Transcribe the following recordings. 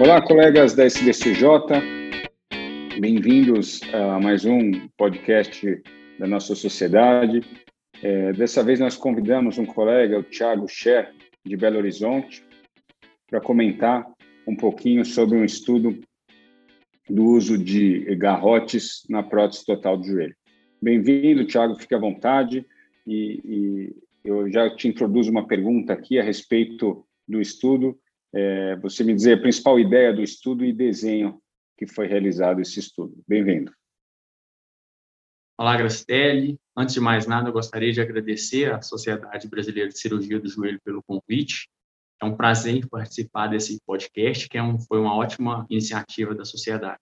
Olá, colegas da SBCJ. Bem-vindos a mais um podcast da nossa sociedade. É, dessa vez nós convidamos um colega, o Thiago Scher, de Belo Horizonte, para comentar um pouquinho sobre um estudo do uso de garrotes na prótese total do joelho. Bem-vindo, Thiago, fique à vontade. E, e, eu já te introduzo uma pergunta aqui a respeito do estudo. É, você me dizer a principal ideia do estudo e desenho que foi realizado esse estudo. Bem-vindo. Olá, Grastelli. Antes de mais nada, eu gostaria de agradecer à Sociedade Brasileira de Cirurgia do Joelho pelo convite. É um prazer participar desse podcast, que é um, foi uma ótima iniciativa da sociedade.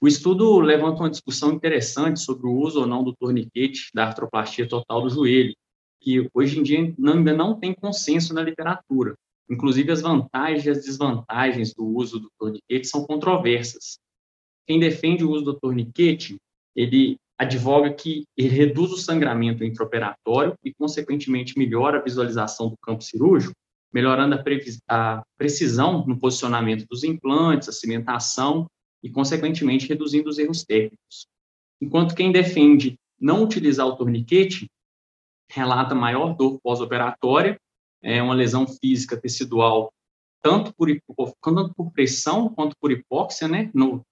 O estudo levanta uma discussão interessante sobre o uso ou não do torniquete da artroplastia total do joelho, que hoje em dia ainda não tem consenso na literatura. Inclusive, as vantagens e as desvantagens do uso do torniquete são controversas. Quem defende o uso do torniquete ele advoga que ele reduz o sangramento intraoperatório e, consequentemente, melhora a visualização do campo cirúrgico, melhorando a, a precisão no posicionamento dos implantes, a cimentação e, consequentemente, reduzindo os erros técnicos. Enquanto quem defende não utilizar o torniquete relata maior dor pós-operatória, é uma lesão física tecidual tanto por, tanto por pressão quanto por hipóxia, né, no,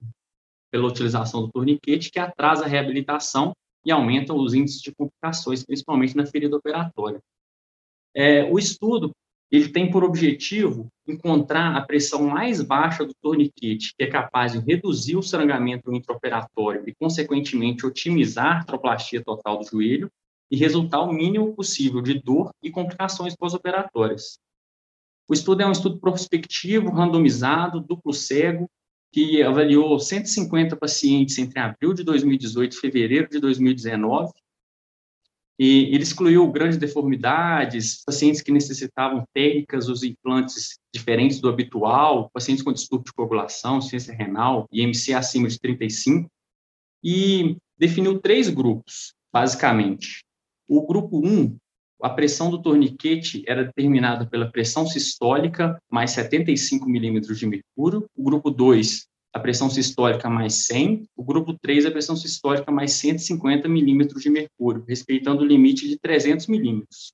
pela utilização do torniquete, que atrasa a reabilitação e aumenta os índices de complicações, principalmente na ferida operatória. É, o estudo ele tem por objetivo encontrar a pressão mais baixa do torniquete, que é capaz de reduzir o sangramento intraoperatório e, consequentemente, otimizar a artroplastia total do joelho e resultar o mínimo possível de dor e complicações pós-operatórias. O estudo é um estudo prospectivo, randomizado, duplo cego, que avaliou 150 pacientes entre abril de 2018 e fevereiro de 2019. E ele excluiu grandes deformidades, pacientes que necessitavam técnicas, os implantes diferentes do habitual, pacientes com distúrbio de coagulação, ciência renal e MC acima de 35, e definiu três grupos, basicamente. O grupo 1 a pressão do torniquete era determinada pela pressão sistólica mais 75 milímetros de mercúrio, o grupo 2, a pressão sistólica mais 100, o grupo 3, a pressão sistólica mais 150 milímetros de mercúrio, respeitando o limite de 300 milímetros.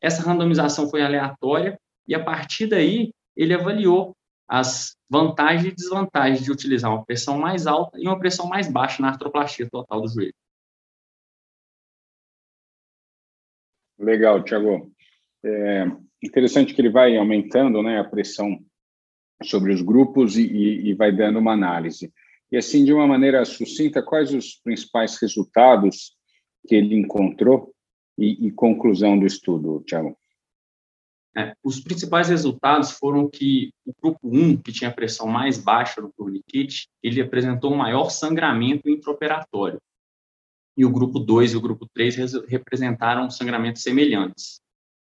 Essa randomização foi aleatória e, a partir daí, ele avaliou as vantagens e desvantagens de utilizar uma pressão mais alta e uma pressão mais baixa na artroplastia total do joelho. Legal, Tiago. É interessante que ele vai aumentando né, a pressão sobre os grupos e, e, e, vai dando uma análise. E assim, de uma maneira sucinta, quais os principais resultados que ele encontrou e, e conclusão do estudo, Tiago? É, os principais resultados foram que o grupo 1, que tinha a pressão mais baixa no tourniquet, ele apresentou um maior sangramento intraoperatório e o grupo 2 e o grupo 3 representaram sangramentos semelhantes.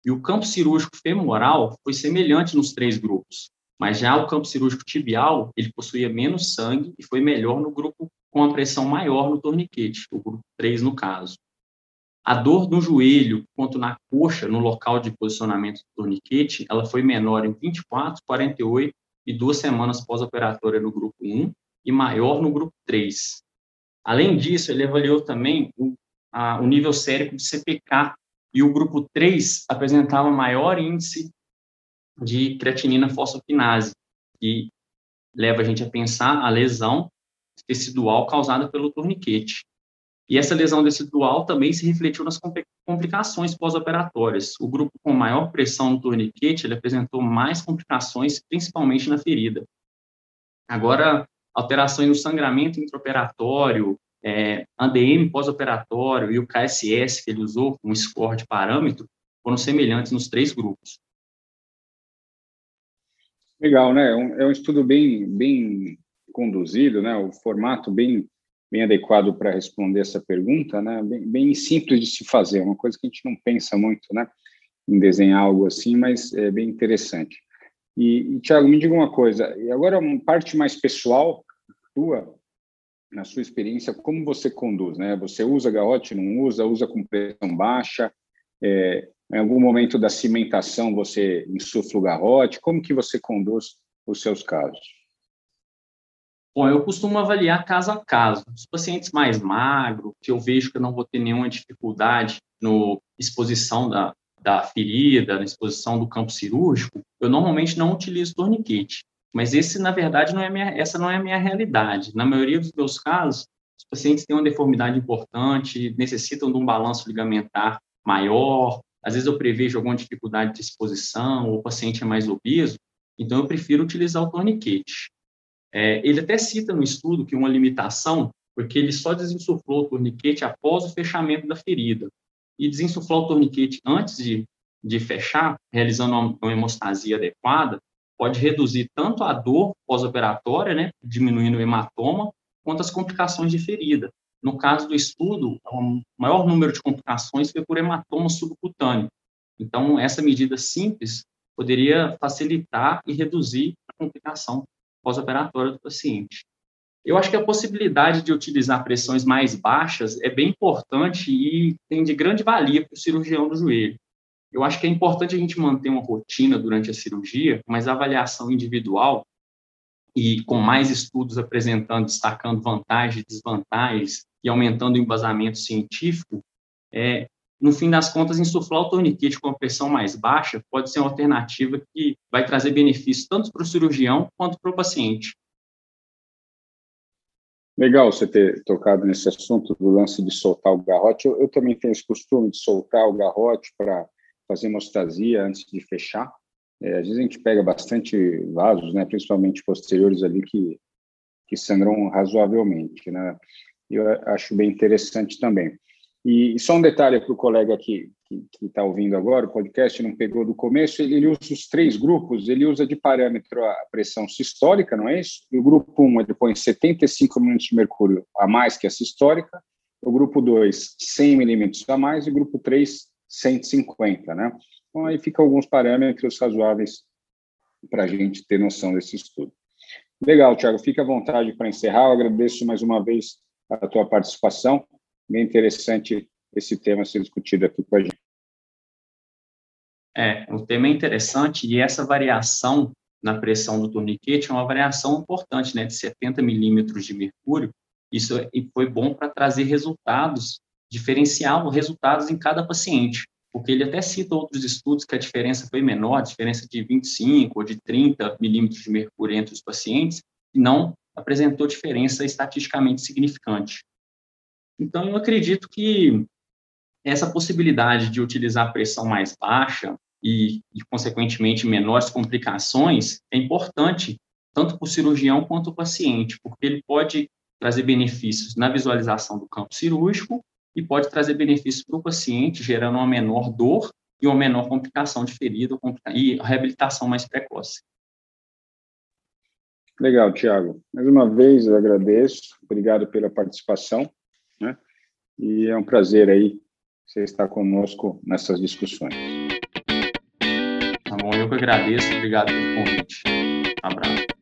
E o campo cirúrgico femoral foi semelhante nos três grupos, mas já o campo cirúrgico tibial, ele possuía menos sangue e foi melhor no grupo com a pressão maior no torniquete, o grupo 3 no caso. A dor no joelho quanto na coxa, no local de posicionamento do torniquete, ela foi menor em 24, 48 e duas semanas pós-operatória no grupo 1 e maior no grupo 3. Além disso, ele avaliou também o, a, o nível sérico de CPK, e o grupo 3 apresentava maior índice de creatinina fosfoquinase, que leva a gente a pensar a lesão tecidual causada pelo torniquete. E essa lesão tecidual também se refletiu nas complicações pós-operatórias. O grupo com maior pressão no torniquete, ele apresentou mais complicações, principalmente na ferida. Agora, alterações no sangramento intraoperatório, é, ADM pós-operatório e o KSS que ele usou como score de parâmetro foram semelhantes nos três grupos. Legal, né? É um, é um estudo bem, bem conduzido, né? O formato bem, bem adequado para responder essa pergunta, né? Bem, bem simples de se fazer, uma coisa que a gente não pensa muito, né? Em desenhar algo assim, mas é bem interessante. E, e Tiago, me diga uma coisa, e agora uma parte mais pessoal tua, na sua experiência, como você conduz, né? Você usa garrote, não usa, usa com pressão baixa, é, em algum momento da cimentação você insufla o garrote, como que você conduz os seus casos? Bom, eu costumo avaliar caso a caso. Os pacientes mais magros, que eu vejo que eu não vou ter nenhuma dificuldade no exposição da, da ferida, na exposição do campo cirúrgico, eu normalmente não utilizo torniquete. Mas esse, na verdade, não é minha, essa não é a minha realidade. Na maioria dos meus casos, os pacientes têm uma deformidade importante, necessitam de um balanço ligamentar maior, às vezes eu prevejo alguma dificuldade de exposição, ou o paciente é mais obeso, então eu prefiro utilizar o torniquete. É, ele até cita no estudo que uma limitação porque ele só desinsuflou o torniquete após o fechamento da ferida. E desinsuflar o torniquete antes de, de fechar, realizando uma, uma hemostasia adequada, pode reduzir tanto a dor pós-operatória, né, diminuindo o hematoma, quanto as complicações de ferida. No caso do estudo, o maior número de complicações foi por hematoma subcutâneo. Então, essa medida simples poderia facilitar e reduzir a complicação pós-operatória do paciente. Eu acho que a possibilidade de utilizar pressões mais baixas é bem importante e tem de grande valia para o cirurgião do joelho. Eu acho que é importante a gente manter uma rotina durante a cirurgia, mas a avaliação individual e com mais estudos apresentando, destacando vantagens e desvantagens e aumentando o embasamento científico, é, no fim das contas, insuflar o torniquete com a pressão mais baixa pode ser uma alternativa que vai trazer benefícios tanto para o cirurgião quanto para o paciente. Legal você ter tocado nesse assunto do lance de soltar o garrote. Eu, eu também tenho esse costume de soltar o garrote para fazer hemostasia antes de fechar. É, às vezes a gente pega bastante vasos, né, principalmente posteriores ali, que, que sangram razoavelmente. Né? Eu acho bem interessante também. E, só um detalhe para o colega aqui que está ouvindo agora, o podcast não pegou do começo, ele, usa os três grupos, ele usa de parâmetro a pressão sistólica, não é isso? E o grupo 1, um, ele põe 75 milímetros de mercúrio a mais que a sistólica, o grupo 2, 100 milímetros a mais, e o grupo 3, 150, né? Então, aí ficam alguns parâmetros razoáveis para a gente ter noção desse estudo. Legal, Tiago, fica à vontade para encerrar. Eu agradeço mais uma vez a tua participação. Bem interessante esse tema ser discutido aqui com a gente. É, o tema é interessante e essa variação na pressão do torniquete é uma variação importante, né, de 70 milímetros de mercúrio. Isso é, foi bom para trazer resultados, diferenciar os resultados em cada paciente, porque ele até cita outros estudos que a diferença foi menor, a diferença de 25 ou de 30 milímetros de mercúrio entre os pacientes, e não apresentou diferença estatisticamente significante. Então, eu acredito que essa possibilidade de utilizar pressão mais baixa e, e consequentemente, menores complicações é importante tanto para o cirurgião quanto para o paciente, porque ele pode trazer benefícios na visualização do campo cirúrgico e pode trazer benefícios para o paciente, gerando uma menor dor e uma menor complicação de ferida e reabilitação mais precoce. Legal, Tiago. Mais uma vez eu agradeço, obrigado pela participação, né? E é um prazer aí você estar conosco nessas discussões. Tá bom, eu que agradeço, obrigado pelo convite. Um abraço.